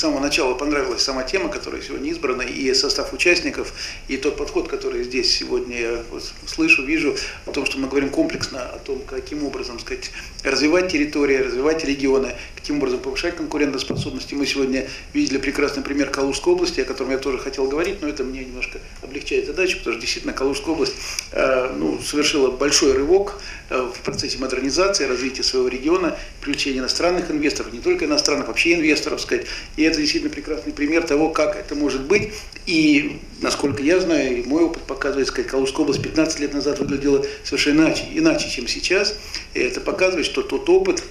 самого начала понравилась сама тема, которая сегодня избрана, и состав участников, и тот подход, который здесь сегодня я вот слышу, вижу, о том, что мы говорим комплексно о том, каким образом сказать, развивать территории, развивать регионы, каким образом повышать конкурентоспособность. И мы сегодня видели прекрасный пример Калужской области, о котором я тоже хотел говорить, но это мне немножко облегчает задачу, потому что действительно Калужская область э, ну, совершила большой рывок э, в процессе модернизации, развития своего региона, привлечения иностранных инвесторов, не только иностранных, вообще инвесторов, сказать. И это действительно прекрасный пример того, как это может быть. И, насколько я знаю, и мой опыт показывает, сказать, Калужская область 15 лет назад выглядела совершенно иначе, иначе чем сейчас. И это показывает, что тот опыт,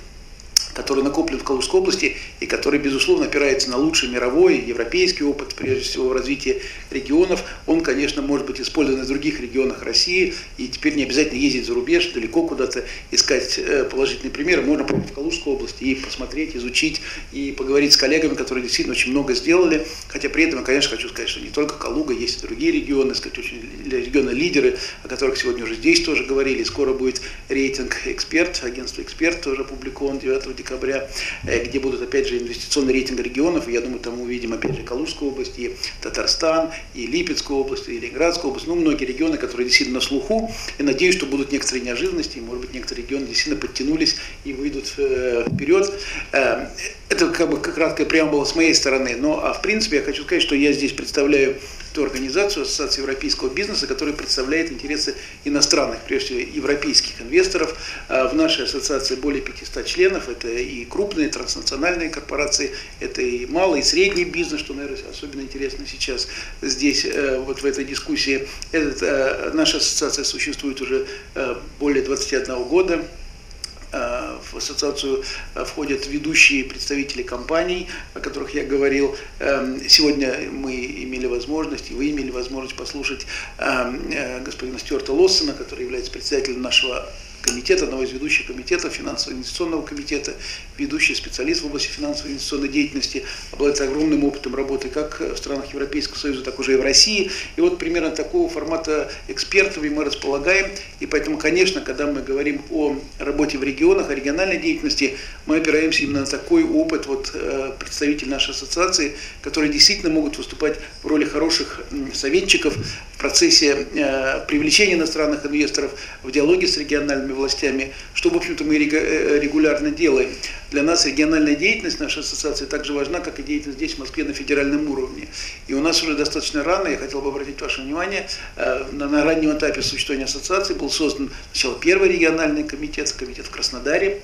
который накоплен в Калужской области и который, безусловно, опирается на лучший мировой, европейский опыт, прежде всего, в развитии регионов. Он, конечно, может быть использован в других регионах России, и теперь не обязательно ездить за рубеж, далеко куда-то искать э, положительные примеры. Можно попасть в Калужскую область и посмотреть, изучить, и поговорить с коллегами, которые действительно очень много сделали. Хотя при этом я, конечно, хочу сказать, что не только Калуга, есть и другие регионы, сказать, очень регионы-лидеры, о которых сегодня уже здесь тоже говорили. Скоро будет рейтинг «Эксперт», агентство «Эксперт» тоже опубликован 9 декабря, э, где будут, опять же, инвестиционный рейтинг регионов. И я думаю, там мы увидим, опять же, Калужскую область, и Татарстан, и Липецкую область, и Ленинградскую область. Ну, многие регионы, которые действительно на слуху. И надеюсь, что будут некоторые неожиданности, и, может быть, некоторые регионы действительно подтянулись и выйдут э, вперед. Э, это как бы краткая преамбула с моей стороны. Но, а в принципе, я хочу сказать, что я здесь представляю ту организацию, Ассоциацию европейского бизнеса, которая представляет интересы иностранных, прежде всего европейских инвесторов. А в нашей ассоциации более 500 членов. Это и крупные транснациональные корпорации, это и малый, и средний бизнес, что, наверное, особенно интересно сейчас здесь, э, вот в этой дискуссии. Этот, э, наша ассоциация существует уже э, более 21 года. В ассоциацию э, входят ведущие представители компаний, о которых я говорил. Эм, сегодня мы имели возможность, и вы имели возможность послушать эм, э, господина Стюарта Лоссона, который является председателем нашего комитета, одного из ведущих комитетов финансово-инвестиционного комитета, ведущий специалист в области финансовой инвестиционной деятельности, обладает огромным опытом работы как в странах Европейского Союза, так уже и в России. И вот примерно такого формата экспертов мы располагаем. И поэтому, конечно, когда мы говорим о работе в регионах, о региональной деятельности, мы опираемся именно на такой опыт вот, э, представителей нашей ассоциации, которые действительно могут выступать в роли хороших советчиков в процессе э, привлечения иностранных инвесторов, в диалоге с региональными властями, что, в общем-то, мы э, регулярно делаем. Для нас региональная деятельность нашей ассоциации также важна, как и деятельность здесь, в Москве, на федеральном уровне. И у нас уже достаточно рано, я хотел бы обратить ваше внимание, э, на, раннем этапе существования ассоциации был создан сначала первый региональный комитет, комитет в Краснодаре,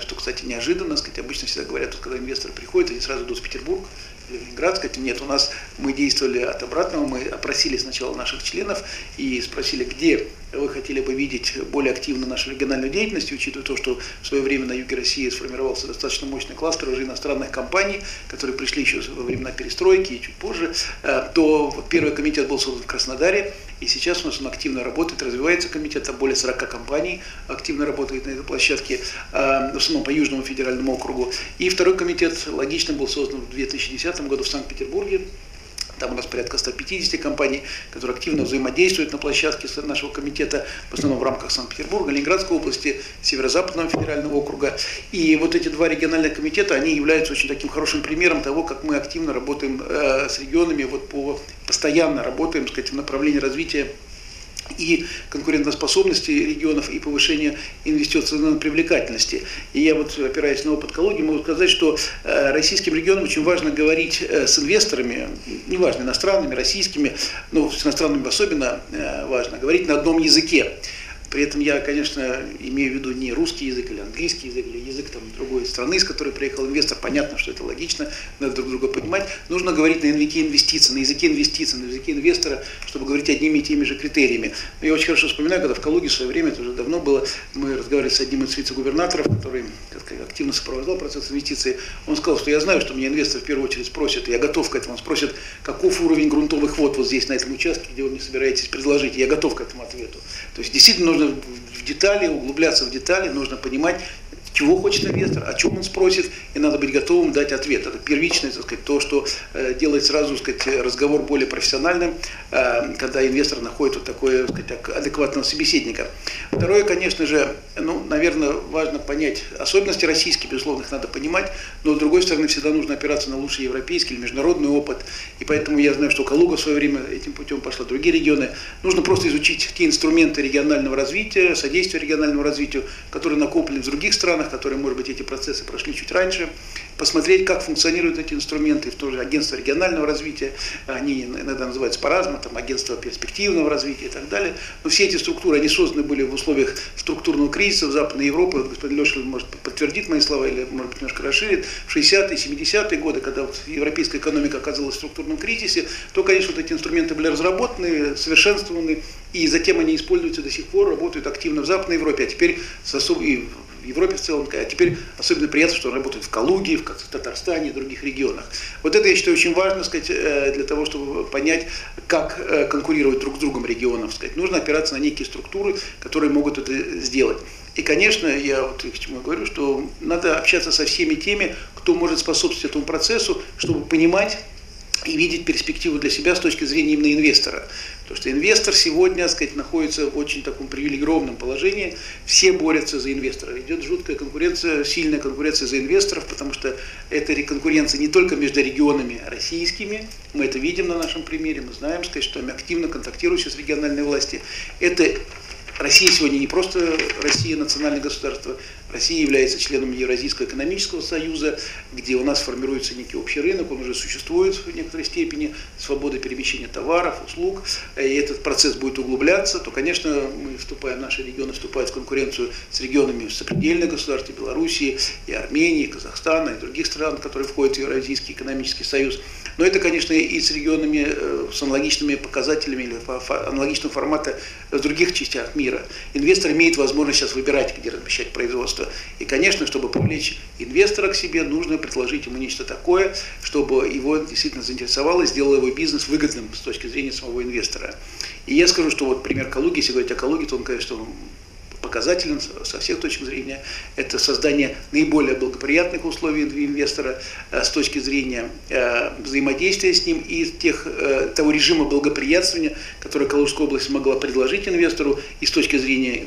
что, кстати, неожиданно, сказать, обычно всегда говорят, вот, когда инвесторы приходят, они сразу идут в Петербург, Ленинград, сказать, нет, у нас мы действовали от обратного, мы опросили сначала наших членов и спросили, где вы хотели бы видеть более активно нашу региональную деятельность, учитывая то, что в свое время на юге России сформировался достаточно мощный кластер уже иностранных компаний, которые пришли еще во времена перестройки и чуть позже, э, то первый комитет был создан в Краснодаре, и сейчас у нас он активно работает, развивается комитет, там более 40 компаний активно работает на этой площадке, э, в основном по Южному федеральному округу. И второй комитет логично был создан в 2010 году в Санкт-Петербурге, там у нас порядка 150 компаний, которые активно взаимодействуют на площадке нашего комитета, в основном в рамках Санкт-Петербурга, Ленинградской области, Северо-Западного федерального округа. И вот эти два региональных комитета, они являются очень таким хорошим примером того, как мы активно работаем э, с регионами, вот по, постоянно работаем сказать, в направлении развития и конкурентоспособности регионов, и повышения инвестиционной привлекательности. И я вот, опираясь на опыт Калуги, могу сказать, что э, российским регионам очень важно говорить э, с инвесторами, неважно, иностранными, российскими, но с иностранными особенно э, важно, говорить на одном языке. При этом я, конечно, имею в виду не русский язык или английский язык, или язык там, другой страны, из которой приехал инвестор. Понятно, что это логично, надо друг друга понимать. Нужно говорить на языке инвестиций, на языке инвестиций, на языке инвестора, чтобы говорить одними и теми же критериями. Я очень хорошо вспоминаю, когда в Калуге в свое время, это уже давно было, мы разговаривали с одним из вице-губернаторов, который активно сопровождал процесс инвестиций. Он сказал, что я знаю, что меня инвестор в первую очередь спросит, и я готов к этому. Он спросит, каков уровень грунтовых вод вот здесь, на этом участке, где вы мне собираетесь предложить. И я готов к этому ответу. То есть действительно нужно в детали, углубляться в детали, нужно понимать, чего хочет инвестор, о чем он спросит, и надо быть готовым дать ответ. Это первичное, так сказать, то, что э, делает сразу, так сказать, разговор более профессиональным, э, когда инвестор находит вот такое, так сказать, адекватного собеседника. Второе, конечно же, ну, наверное, важно понять особенности российские, безусловно, их надо понимать, но с другой стороны, всегда нужно опираться на лучший европейский или международный опыт, и поэтому я знаю, что Калуга в свое время этим путем пошла, другие регионы. Нужно просто изучить те инструменты регионального развития, содействия региональному развитию, которые накоплены в других странах, которые, может быть, эти процессы прошли чуть раньше, посмотреть, как функционируют эти инструменты, в том же агентство регионального развития, они иногда называются по-разному, там агентство перспективного развития и так далее. Но все эти структуры, они созданы были в условиях структурного кризиса в Западной Европе. Вот господин Леша может подтвердить мои слова или, может быть, немножко расширит. В 60-е, 70-е годы, когда вот европейская экономика оказалась в структурном кризисе, то, конечно, вот эти инструменты были разработаны, совершенствованы, и затем они используются до сих пор, работают активно в Западной Европе, а теперь с особой в Европе в целом, а теперь особенно приятно, что он работает в Калуге, в Татарстане и других регионах. Вот это, я считаю, очень важно сказать, э, для того, чтобы понять, как э, конкурировать друг с другом регионов. Сказать. Нужно опираться на некие структуры, которые могут это сделать. И, конечно, я вот к чему говорю, что надо общаться со всеми теми, кто может способствовать этому процессу, чтобы понимать, и видеть перспективу для себя с точки зрения именно инвестора. Потому что инвестор сегодня, так сказать, находится в очень таком привилегированном положении. Все борются за инвестора. Идет жуткая конкуренция, сильная конкуренция за инвесторов, потому что это конкуренция не только между регионами российскими, мы это видим на нашем примере, мы знаем, сказать, что мы активно контактируем с региональной власти. Это Россия сегодня не просто Россия национальное государство, Россия является членом Евразийского экономического союза, где у нас формируется некий общий рынок, он уже существует в некоторой степени, свобода перемещения товаров, услуг, и этот процесс будет углубляться, то, конечно, мы вступаем, наши регионы вступают в конкуренцию с регионами сопредельных государств, и Белоруссии, и Армении, и Казахстана, и других стран, которые входят в Евразийский экономический союз. Но это, конечно, и с регионами э, с аналогичными показателями или аналогичного формата в других частях мира. Инвестор имеет возможность сейчас выбирать, где размещать производство. И, конечно, чтобы привлечь инвестора к себе, нужно предложить ему нечто такое, чтобы его действительно заинтересовало и сделало его бизнес выгодным с точки зрения самого инвестора. И я скажу, что вот пример Калуги, если говорить о Калуге, то он, конечно, показателен со всех точек зрения. Это создание наиболее благоприятных условий для инвестора э, с точки зрения э, взаимодействия с ним и тех, э, того режима благоприятствования, который Калужская область могла предложить инвестору и с точки зрения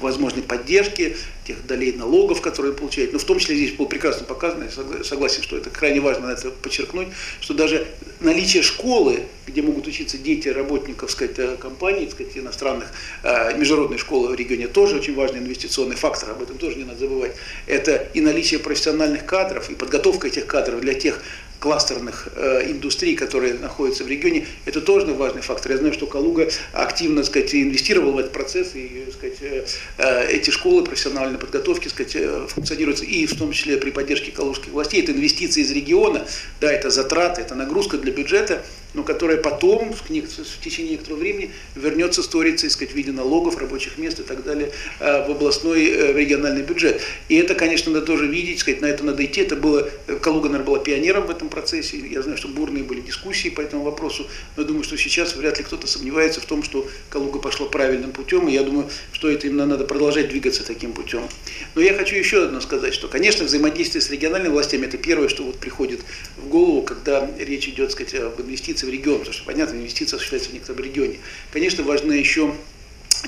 возможной поддержки, тех долей налогов, которые получают. Но в том числе здесь было прекрасно показано, я согласен, что это крайне важно это подчеркнуть, что даже наличие школы, где могут учиться дети работников сказать, э, компаний, сказать, иностранных, э, международной школы в регионе тоже очень важный инвестиционный фактор, об этом тоже не надо забывать. Это и наличие профессиональных кадров, и подготовка этих кадров для тех кластерных э, индустрий, которые находятся в регионе, это тоже важный фактор. Я знаю, что Калуга активно сказать, инвестировал в этот процесс, и сказать, э, э, эти школы профессиональной подготовки сказать, э, функционируют и в том числе при поддержке калужских властей. Это инвестиции из региона, да, это затраты, это нагрузка для бюджета, но которая потом в, в течение некоторого времени вернется сторицей, сказать, в виде налогов, рабочих мест и так далее э, в областной, э, в региональный бюджет. И это, конечно, надо тоже видеть, сказать, на это надо идти. Это было, э, Калуга, наверное, была пионером в этом процессе. Я знаю, что бурные были дискуссии по этому вопросу, но я думаю, что сейчас вряд ли кто-то сомневается в том, что Калуга пошла правильным путем, и я думаю, что это именно надо продолжать двигаться таким путем. Но я хочу еще одно сказать, что, конечно, взаимодействие с региональными властями – это первое, что вот приходит в голову, когда речь идет, сказать, об инвестициях в регион, потому что, понятно, инвестиции осуществляются в некотором регионе. Конечно, важно еще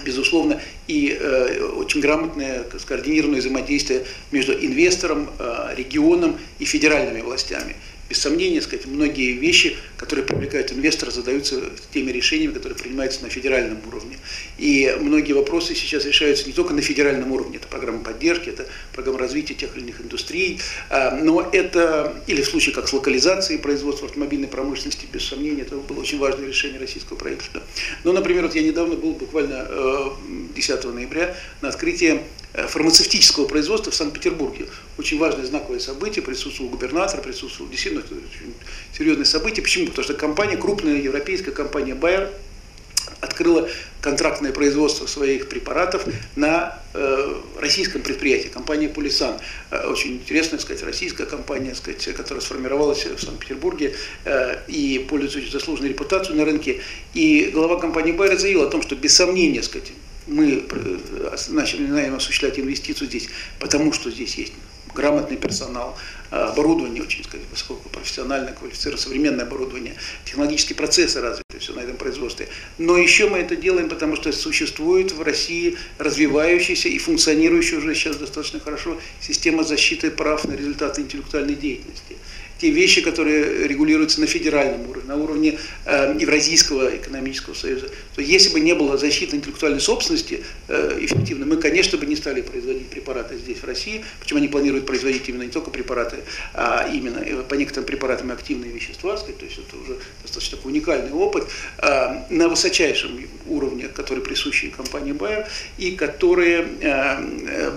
безусловно, и э, очень грамотное, скоординированное взаимодействие между инвестором, э, регионом и федеральными властями без сомнения, сказать, многие вещи, которые привлекают инвестора, задаются теми решениями, которые принимаются на федеральном уровне. И многие вопросы сейчас решаются не только на федеральном уровне, это программа поддержки, это программа развития тех или иных индустрий, а, но это, или в случае как с локализацией производства автомобильной промышленности, без сомнения, это было очень важное решение российского правительства. Но, например, вот я недавно был буквально 10 э, ноября на открытии фармацевтического производства в Санкт-Петербурге. Очень важное знаковое событие, присутствовал губернатор, присутствовал действительно очень серьезное событие. Почему? Потому что компания, крупная европейская компания Bayer, открыла контрактное производство своих препаратов на э, российском предприятии, компания Пулисан. Э, очень интересная, сказать, российская компания, сказать, которая сформировалась в Санкт-Петербурге э, и пользуется заслуженной репутацией на рынке. И глава компании Байер заявил о том, что без сомнения, сказать, мы э, начали наверное, осуществлять инвестицию здесь, потому что здесь есть грамотный персонал, а, оборудование очень сказать, высокопрофессиональное, квалифицированное, современное оборудование, технологические процессы развиты, все на этом производстве. Но еще мы это делаем, потому что существует в России развивающаяся и функционирующая уже сейчас достаточно хорошо система защиты прав на результаты интеллектуальной деятельности те вещи, которые регулируются на федеральном уровне, на уровне э, Евразийского экономического союза, то если бы не было защиты интеллектуальной собственности э, эффективно, мы, конечно, бы не стали производить препараты здесь, в России, почему они планируют производить именно не только препараты, а именно э, по некоторым препаратам активные вещества, сказать, то есть это уже достаточно такой уникальный опыт на высочайшем уровне, который присущий компании Bayer и который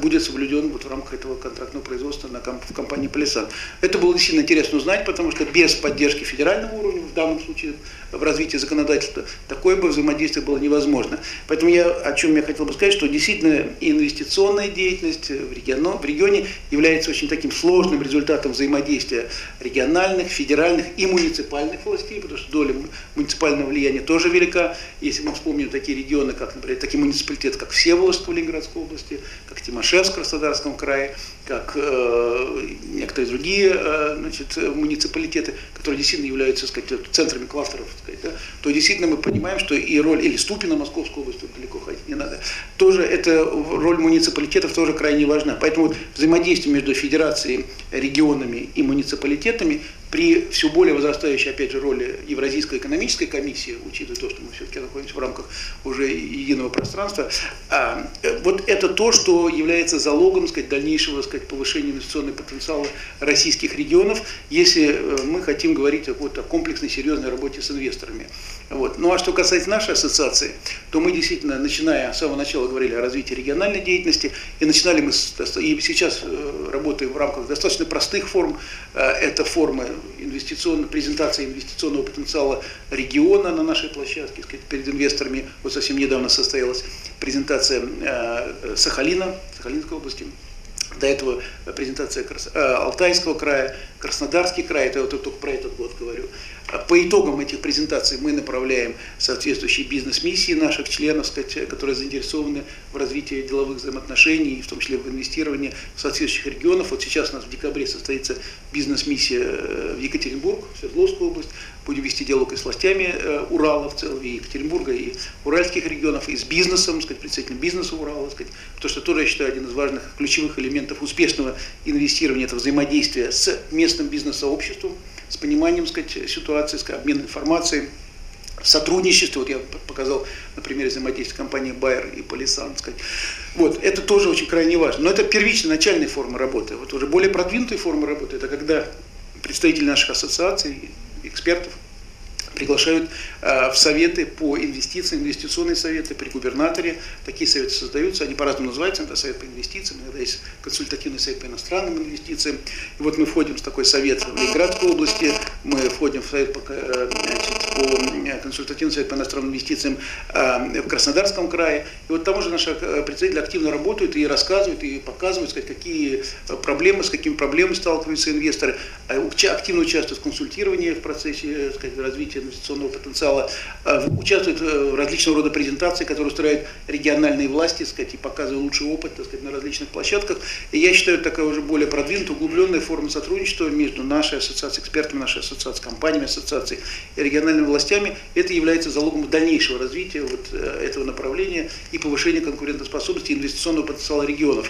будет соблюден вот в рамках этого контрактного производства на, в компании Полисан. Это было действительно интересно узнать, потому что без поддержки федерального уровня, в данном случае в развитии законодательства, такое бы взаимодействие было невозможно. Поэтому я, о чем я хотел бы сказать, что действительно инвестиционная деятельность в, регионе, в регионе является очень таким сложным результатом взаимодействия региональных, федеральных и муниципальных властей, потому что доля муниципального влияния тоже велика. Если мы вспомним такие регионы, как, например, такие муниципалитеты, как Всеволожск в Ленинградской области, как Тимошевск в Краснодарском крае, как э, некоторые другие э, значит, муниципалитеты, которые действительно являются сказать, центрами кластеров, сказать, да, то действительно мы понимаем, что и роль, или Ступина Московской области, далеко ходить не надо, тоже эта роль муниципалитетов тоже крайне важна. Поэтому взаимодействие между федерацией, регионами и муниципалитетами при все более возрастающей, опять же, роли Евразийской экономической комиссии, учитывая то, что мы все-таки находимся в рамках уже единого пространства, а, э, вот это то, что является залогом сказать, дальнейшего сказать, повышения инвестиционного потенциала российских регионов, если э, мы хотим говорить о, вот, о комплексной, серьезной работе с инвесторами. Вот. Ну а что касается нашей ассоциации, то мы действительно, начиная с самого начала, говорили о развитии региональной деятельности, и начинали мы, с, и сейчас э, работаем в рамках достаточно простых форм. Это формы инвестиционной, презентация инвестиционного потенциала региона на нашей площадке, сказать, перед инвесторами. Вот совсем недавно состоялась презентация э, Сахалина, Сахалинской области. До этого презентация э, Алтайского края, Краснодарский край, это я вот только про этот год говорю. По итогам этих презентаций мы направляем соответствующие бизнес-миссии наших членов, которые заинтересованы в развитии деловых взаимоотношений, в том числе в инвестировании в соответствующих регионах. Вот сейчас у нас в декабре состоится бизнес-миссия э, в Екатеринбург, в Свердловскую область. Будем вести диалог и с властями э, Урала в целом, и Екатеринбурга, и уральских регионов, и с бизнесом, сказать, представителем бизнеса Урала, сказать, потому что тоже, я считаю, один из важных ключевых элементов успешного инвестирования, это взаимодействие с местным бизнес-сообществом, с пониманием сказать, ситуации, сказать, обмен информацией, сотрудничестве, вот я показал на примере взаимодействия компании Bayer и Polisan, сказать. Вот, это тоже очень крайне важно. Но это первичная, начальная форма работы. Вот уже более продвинутая форма работы, это когда представители наших ассоциаций, экспертов, приглашают э, в советы по инвестициям, инвестиционные советы при губернаторе. Такие советы создаются, они по-разному называются, это совет по инвестициям, иногда есть консультативный совет по иностранным инвестициям. И вот мы входим в такой совет в Ленинградской области, мы входим в совет по, э, значит, по э, консультативный совет по иностранным инвестициям в Краснодарском крае. И вот там уже наши представители активно работают и рассказывают, и показывают, сказать, какие проблемы, с какими проблемами сталкиваются инвесторы, активно участвуют в консультировании в процессе сказать, развития инвестиционного потенциала, э, участвуют в различного рода презентации, которые устраивают региональные власти, сказать, и показывают лучший опыт так сказать, на различных площадках. И я считаю, такая уже более продвинутая, углубленная форма сотрудничества между нашей ассоциацией, экспертами нашей ассоциации, компаниями ассоциации и региональными властями, это является залогом дальнейшего развития вот э, этого направления и повышения конкурентоспособности инвестиционного потенциала регионов.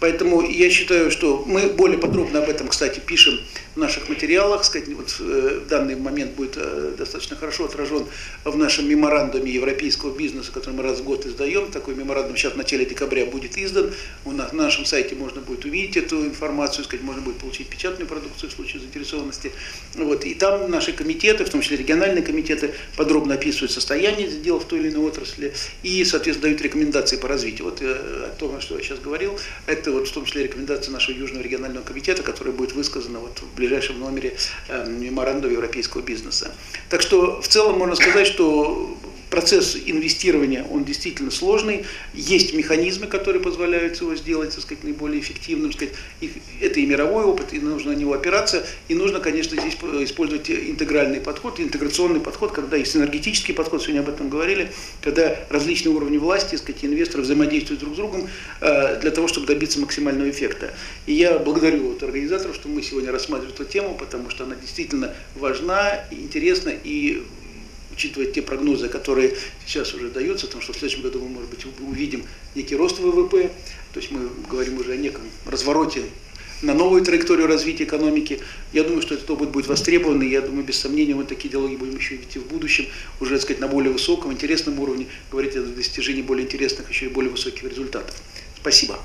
Поэтому я считаю, что мы более подробно об этом, кстати, пишем в наших материалах. Сказать, вот э, в данный момент будет э, достаточно хорошо отражен в нашем меморандуме европейского бизнеса, который мы раз в год издаем. Такой меморандум сейчас в начале декабря будет издан. У нас, на нашем сайте можно будет увидеть эту информацию, сказать, можно будет получить печатную продукцию в случае заинтересованности. Вот. И там наши комитеты, в том числе региональные комитеты, подробно описывают состояние дел в той или иной отрасли и, соответственно, дают рекомендации по развитию. Вот э, о том, что я сейчас говорил, это вот в том числе рекомендация нашего Южного регионального комитета, которая будет высказана вот в ближайшем номере э, меморандума европейского бизнеса. Так что в целом можно сказать, что процесс инвестирования, он действительно сложный. Есть механизмы, которые позволяют его сделать, так сказать, наиболее эффективным. Сказать. И это и мировой опыт, и нужно на него опираться. И нужно, конечно, здесь использовать интегральный подход, интеграционный подход, когда есть энергетический подход, сегодня об этом говорили, когда различные уровни власти, так сказать, инвесторы взаимодействуют друг с другом э, для того, чтобы добиться максимального эффекта. И я благодарю вот организаторов, что мы сегодня рассматриваем эту тему, потому что она действительно важна, интересна и учитывая те прогнозы, которые сейчас уже даются, потому что в следующем году мы, может быть, увидим некий рост ВВП, то есть мы говорим уже о неком развороте на новую траекторию развития экономики. Я думаю, что этот опыт будет востребован, и я думаю, без сомнения, мы такие диалоги будем еще вести в будущем, уже, так сказать, на более высоком, интересном уровне, говорить о достижении более интересных, еще и более высоких результатов. Спасибо.